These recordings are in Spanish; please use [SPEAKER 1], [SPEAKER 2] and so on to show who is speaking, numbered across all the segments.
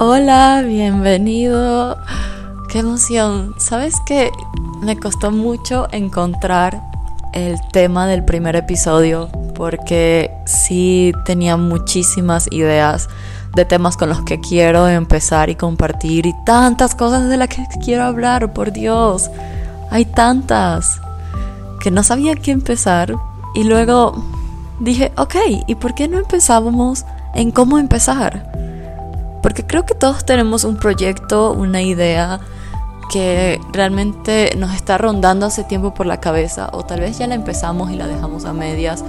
[SPEAKER 1] Hola, bienvenido. Qué emoción. ¿Sabes que me costó mucho encontrar el tema del primer episodio? Porque sí tenía muchísimas ideas de temas con los que quiero empezar y compartir y tantas cosas de las que quiero hablar, por Dios. Hay tantas que no sabía qué empezar y luego dije, ok, ¿y por qué no empezábamos en cómo empezar? Porque creo que todos tenemos un proyecto, una idea que realmente nos está rondando hace tiempo por la cabeza o tal vez ya la empezamos y la dejamos a medias,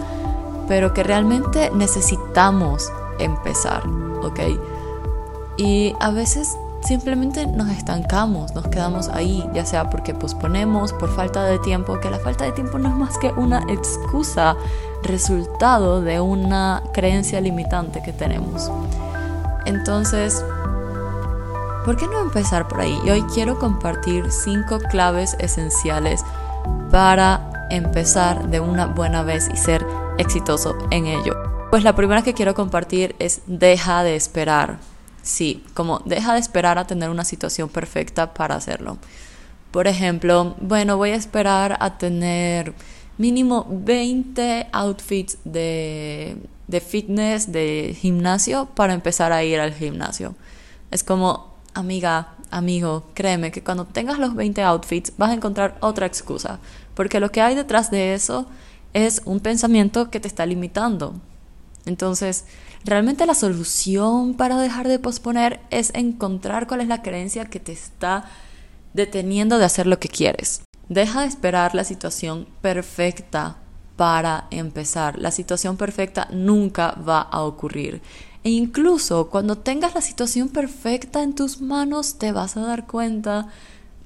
[SPEAKER 1] pero que realmente necesitamos empezar, ¿ok? Y a veces simplemente nos estancamos, nos quedamos ahí, ya sea porque posponemos por falta de tiempo, que la falta de tiempo no es más que una excusa, resultado de una creencia limitante que tenemos. Entonces, ¿por qué no empezar por ahí? Y hoy quiero compartir cinco claves esenciales para empezar de una buena vez y ser exitoso en ello. Pues la primera que quiero compartir es deja de esperar. Sí, como deja de esperar a tener una situación perfecta para hacerlo. Por ejemplo, bueno, voy a esperar a tener mínimo 20 outfits de, de fitness, de gimnasio, para empezar a ir al gimnasio. Es como, amiga, amigo, créeme que cuando tengas los 20 outfits vas a encontrar otra excusa, porque lo que hay detrás de eso es un pensamiento que te está limitando. Entonces, realmente la solución para dejar de posponer es encontrar cuál es la creencia que te está deteniendo de hacer lo que quieres. Deja de esperar la situación perfecta para empezar. La situación perfecta nunca va a ocurrir. E incluso cuando tengas la situación perfecta en tus manos, te vas a dar cuenta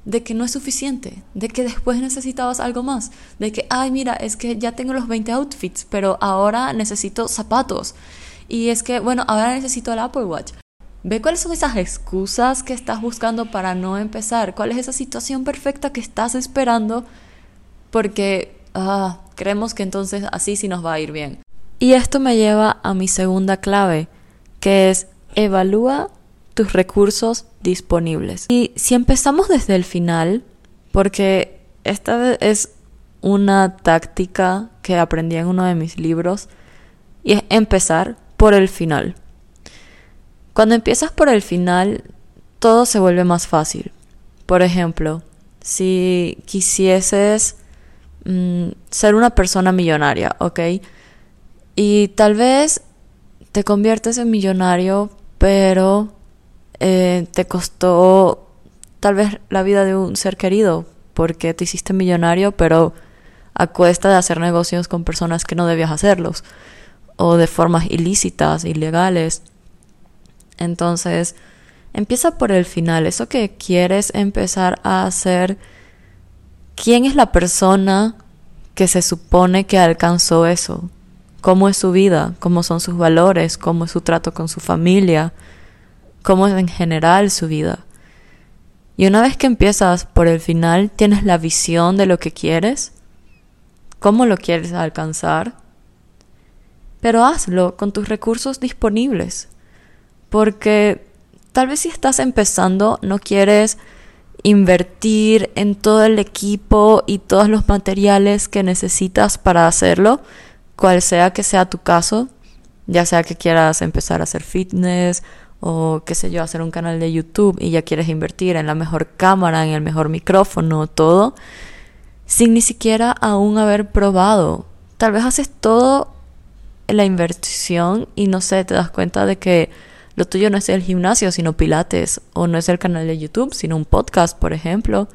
[SPEAKER 1] de que no es suficiente, de que después necesitabas algo más, de que, ay, mira, es que ya tengo los 20 outfits, pero ahora necesito zapatos. Y es que, bueno, ahora necesito el Apple Watch. Ve cuáles son esas excusas que estás buscando para no empezar, cuál es esa situación perfecta que estás esperando, porque ah, creemos que entonces así sí nos va a ir bien. Y esto me lleva a mi segunda clave, que es evalúa tus recursos disponibles. Y si empezamos desde el final, porque esta es una táctica que aprendí en uno de mis libros, y es empezar por el final. Cuando empiezas por el final, todo se vuelve más fácil. Por ejemplo, si quisieses mm, ser una persona millonaria, ¿ok? Y tal vez te conviertes en millonario, pero eh, te costó tal vez la vida de un ser querido, porque te hiciste millonario, pero a cuesta de hacer negocios con personas que no debías hacerlos, o de formas ilícitas, ilegales. Entonces, empieza por el final, eso que quieres empezar a hacer, ¿quién es la persona que se supone que alcanzó eso? ¿Cómo es su vida? ¿Cómo son sus valores? ¿Cómo es su trato con su familia? cómo es en general su vida. Y una vez que empiezas por el final, tienes la visión de lo que quieres, cómo lo quieres alcanzar, pero hazlo con tus recursos disponibles, porque tal vez si estás empezando no quieres invertir en todo el equipo y todos los materiales que necesitas para hacerlo, cual sea que sea tu caso, ya sea que quieras empezar a hacer fitness o qué sé yo, hacer un canal de YouTube y ya quieres invertir en la mejor cámara, en el mejor micrófono, todo, sin ni siquiera aún haber probado. Tal vez haces todo la inversión y no sé, te das cuenta de que lo tuyo no es el gimnasio, sino pilates, o no es el canal de YouTube, sino un podcast, por ejemplo.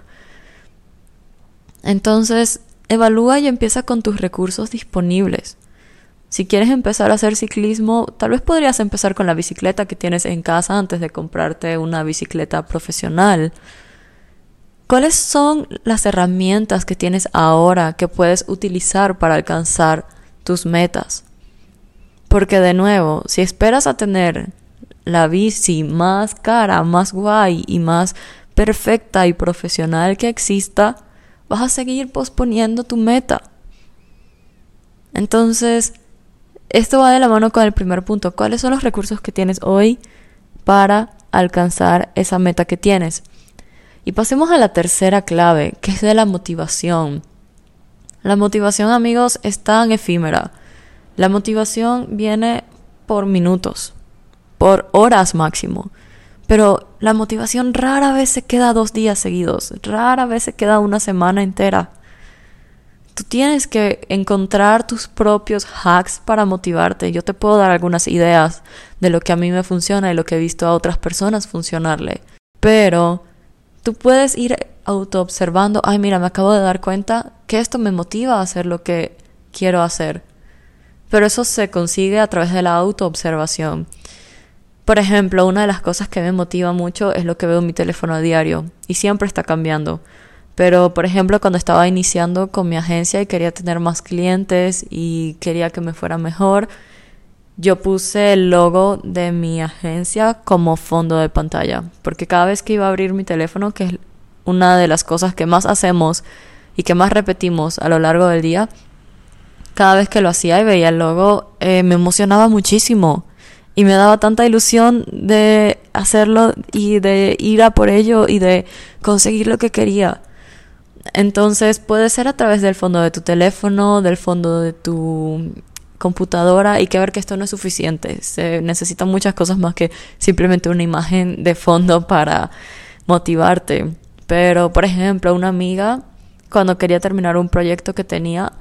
[SPEAKER 1] Entonces, evalúa y empieza con tus recursos disponibles. Si quieres empezar a hacer ciclismo, tal vez podrías empezar con la bicicleta que tienes en casa antes de comprarte una bicicleta profesional. ¿Cuáles son las herramientas que tienes ahora que puedes utilizar para alcanzar tus metas? Porque de nuevo, si esperas a tener la bici más cara, más guay y más perfecta y profesional que exista, vas a seguir posponiendo tu meta. Entonces, esto va de la mano con el primer punto. ¿Cuáles son los recursos que tienes hoy para alcanzar esa meta que tienes. Y pasemos a la tercera clave, que es de la motivación. La motivación, amigos, es tan efímera. La motivación viene por minutos, por horas máximo. Pero la motivación rara vez se queda dos días seguidos, rara vez se queda una semana entera. Tú tienes que encontrar tus propios hacks para motivarte. Yo te puedo dar algunas ideas de lo que a mí me funciona y lo que he visto a otras personas funcionarle. Pero tú puedes ir autoobservando, ay mira, me acabo de dar cuenta que esto me motiva a hacer lo que quiero hacer. Pero eso se consigue a través de la autoobservación. Por ejemplo, una de las cosas que me motiva mucho es lo que veo en mi teléfono a diario y siempre está cambiando. Pero, por ejemplo, cuando estaba iniciando con mi agencia y quería tener más clientes y quería que me fuera mejor, yo puse el logo de mi agencia como fondo de pantalla. Porque cada vez que iba a abrir mi teléfono, que es una de las cosas que más hacemos y que más repetimos a lo largo del día, cada vez que lo hacía y veía el logo, eh, me emocionaba muchísimo. Y me daba tanta ilusión de hacerlo y de ir a por ello y de conseguir lo que quería. Entonces puede ser a través del fondo de tu teléfono, del fondo de tu computadora y que ver que esto no es suficiente. Se necesitan muchas cosas más que simplemente una imagen de fondo para motivarte. Pero, por ejemplo, una amiga, cuando quería terminar un proyecto que tenía,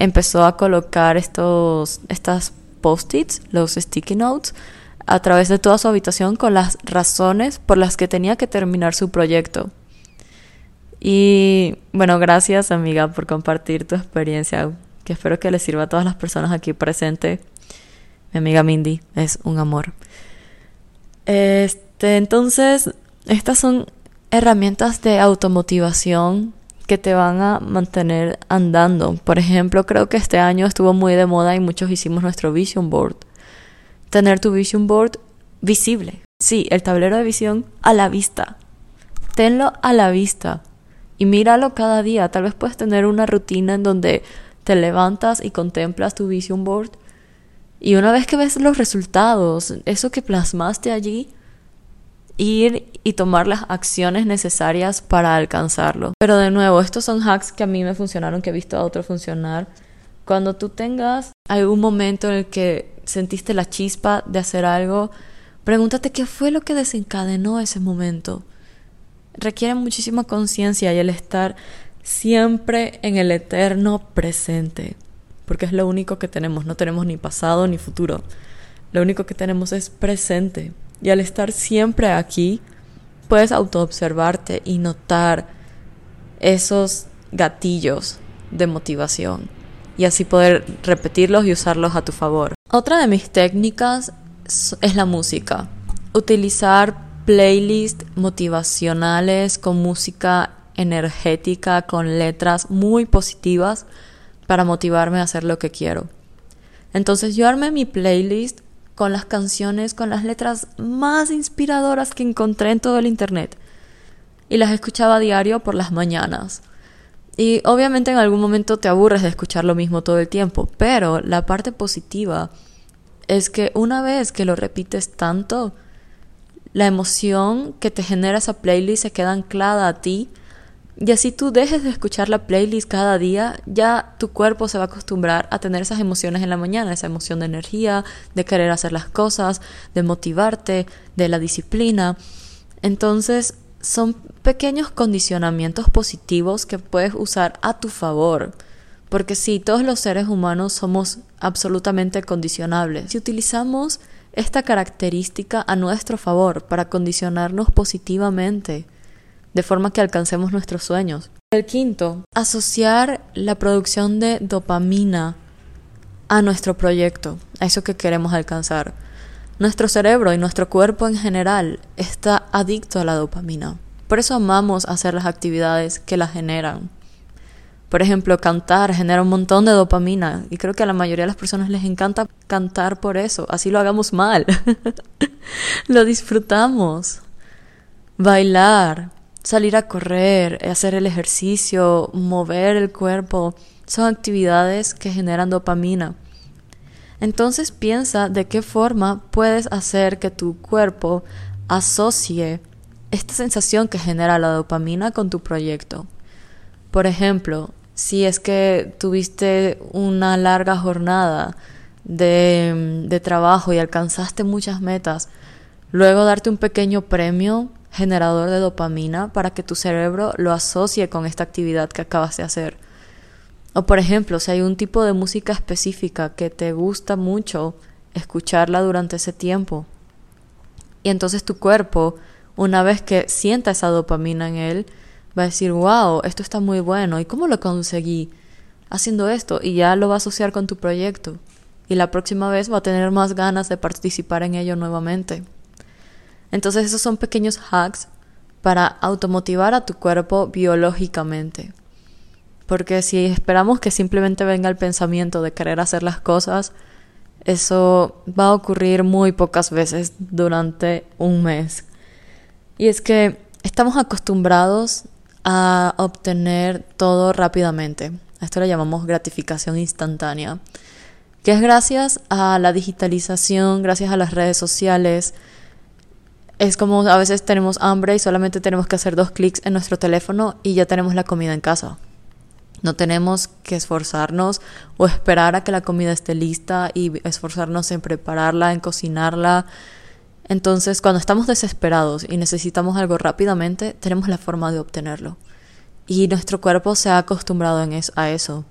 [SPEAKER 1] empezó a colocar estos, estas post-its, los sticky notes, a través de toda su habitación con las razones por las que tenía que terminar su proyecto. Y bueno, gracias amiga por compartir tu experiencia, que espero que le sirva a todas las personas aquí presentes. Mi amiga Mindy es un amor. Este, entonces, estas son herramientas de automotivación que te van a mantener andando. Por ejemplo, creo que este año estuvo muy de moda y muchos hicimos nuestro vision board. Tener tu vision board visible. Sí, el tablero de visión a la vista. Tenlo a la vista y míralo cada día. Tal vez puedes tener una rutina en donde te levantas y contemplas tu vision board y una vez que ves los resultados, eso que plasmaste allí, ir y tomar las acciones necesarias para alcanzarlo. Pero de nuevo, estos son hacks que a mí me funcionaron, que he visto a otros funcionar. Cuando tú tengas algún momento en el que sentiste la chispa de hacer algo, pregúntate qué fue lo que desencadenó ese momento requiere muchísima conciencia y el estar siempre en el eterno presente, porque es lo único que tenemos, no tenemos ni pasado ni futuro, lo único que tenemos es presente. Y al estar siempre aquí, puedes autoobservarte y notar esos gatillos de motivación y así poder repetirlos y usarlos a tu favor. Otra de mis técnicas es la música. Utilizar playlists motivacionales con música energética, con letras muy positivas para motivarme a hacer lo que quiero. Entonces yo armé mi playlist con las canciones, con las letras más inspiradoras que encontré en todo el internet. Y las escuchaba a diario por las mañanas. Y obviamente en algún momento te aburres de escuchar lo mismo todo el tiempo, pero la parte positiva es que una vez que lo repites tanto, la emoción que te genera esa playlist se queda anclada a ti y así tú dejes de escuchar la playlist cada día, ya tu cuerpo se va a acostumbrar a tener esas emociones en la mañana, esa emoción de energía, de querer hacer las cosas, de motivarte, de la disciplina. Entonces, son pequeños condicionamientos positivos que puedes usar a tu favor. Porque sí, todos los seres humanos somos absolutamente condicionables. Si utilizamos esta característica a nuestro favor para condicionarnos positivamente, de forma que alcancemos nuestros sueños. El quinto, asociar la producción de dopamina a nuestro proyecto, a eso que queremos alcanzar. Nuestro cerebro y nuestro cuerpo en general está adicto a la dopamina. Por eso amamos hacer las actividades que la generan. Por ejemplo, cantar genera un montón de dopamina y creo que a la mayoría de las personas les encanta cantar por eso, así lo hagamos mal. lo disfrutamos. Bailar, salir a correr, hacer el ejercicio, mover el cuerpo, son actividades que generan dopamina. Entonces piensa de qué forma puedes hacer que tu cuerpo asocie esta sensación que genera la dopamina con tu proyecto. Por ejemplo, si es que tuviste una larga jornada de, de, trabajo y alcanzaste muchas metas, luego darte un pequeño premio generador de dopamina para que tu cerebro lo asocie con esta actividad que acabas de hacer. O por ejemplo, si hay un tipo de música específica que te gusta mucho escucharla durante ese tiempo, y entonces tu cuerpo, una vez que sienta esa dopamina en él, va a decir, wow, esto está muy bueno, ¿y cómo lo conseguí? Haciendo esto, y ya lo va a asociar con tu proyecto. Y la próxima vez va a tener más ganas de participar en ello nuevamente. Entonces esos son pequeños hacks para automotivar a tu cuerpo biológicamente. Porque si esperamos que simplemente venga el pensamiento de querer hacer las cosas, eso va a ocurrir muy pocas veces durante un mes. Y es que estamos acostumbrados a obtener todo rápidamente. esto lo llamamos gratificación instantánea, que es gracias a la digitalización, gracias a las redes sociales, es como a veces tenemos hambre y solamente tenemos que hacer dos clics en nuestro teléfono y ya tenemos la comida en casa. No tenemos que esforzarnos o esperar a que la comida esté lista y esforzarnos en prepararla, en cocinarla. Entonces, cuando estamos desesperados y necesitamos algo rápidamente, tenemos la forma de obtenerlo. Y nuestro cuerpo se ha acostumbrado a eso.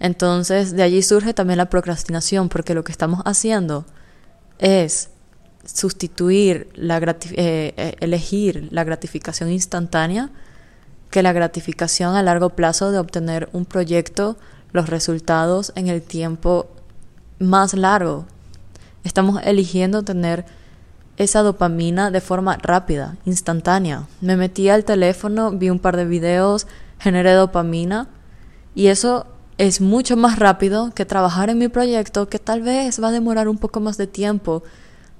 [SPEAKER 1] Entonces, de allí surge también la procrastinación, porque lo que estamos haciendo es sustituir la eh, eh, elegir la gratificación instantánea que la gratificación a largo plazo de obtener un proyecto, los resultados en el tiempo más largo. Estamos eligiendo tener esa dopamina de forma rápida, instantánea. Me metí al teléfono, vi un par de videos, generé dopamina y eso es mucho más rápido que trabajar en mi proyecto que tal vez va a demorar un poco más de tiempo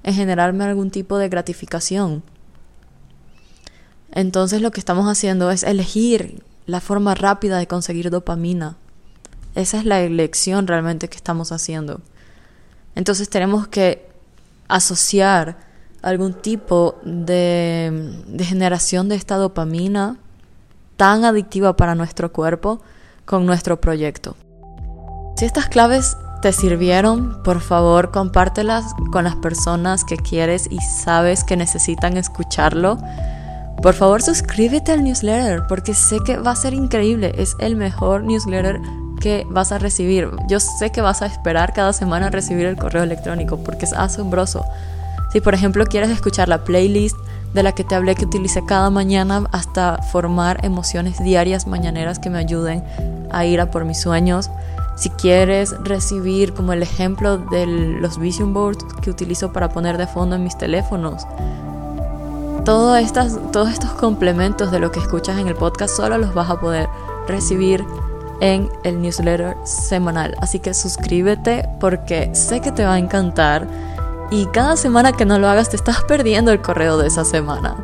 [SPEAKER 1] en generarme algún tipo de gratificación. Entonces lo que estamos haciendo es elegir la forma rápida de conseguir dopamina. Esa es la elección realmente que estamos haciendo. Entonces tenemos que asociar algún tipo de, de generación de esta dopamina tan adictiva para nuestro cuerpo con nuestro proyecto. Si estas claves te sirvieron, por favor compártelas con las personas que quieres y sabes que necesitan escucharlo. Por favor suscríbete al newsletter porque sé que va a ser increíble. Es el mejor newsletter que vas a recibir. Yo sé que vas a esperar cada semana recibir el correo electrónico porque es asombroso. Si por ejemplo quieres escuchar la playlist de la que te hablé que utilicé cada mañana hasta formar emociones diarias mañaneras que me ayuden a ir a por mis sueños, si quieres recibir como el ejemplo de los vision boards que utilizo para poner de fondo en mis teléfonos, estas, todos estos complementos de lo que escuchas en el podcast solo los vas a poder recibir en el newsletter semanal. Así que suscríbete porque sé que te va a encantar y cada semana que no lo hagas te estás perdiendo el correo de esa semana.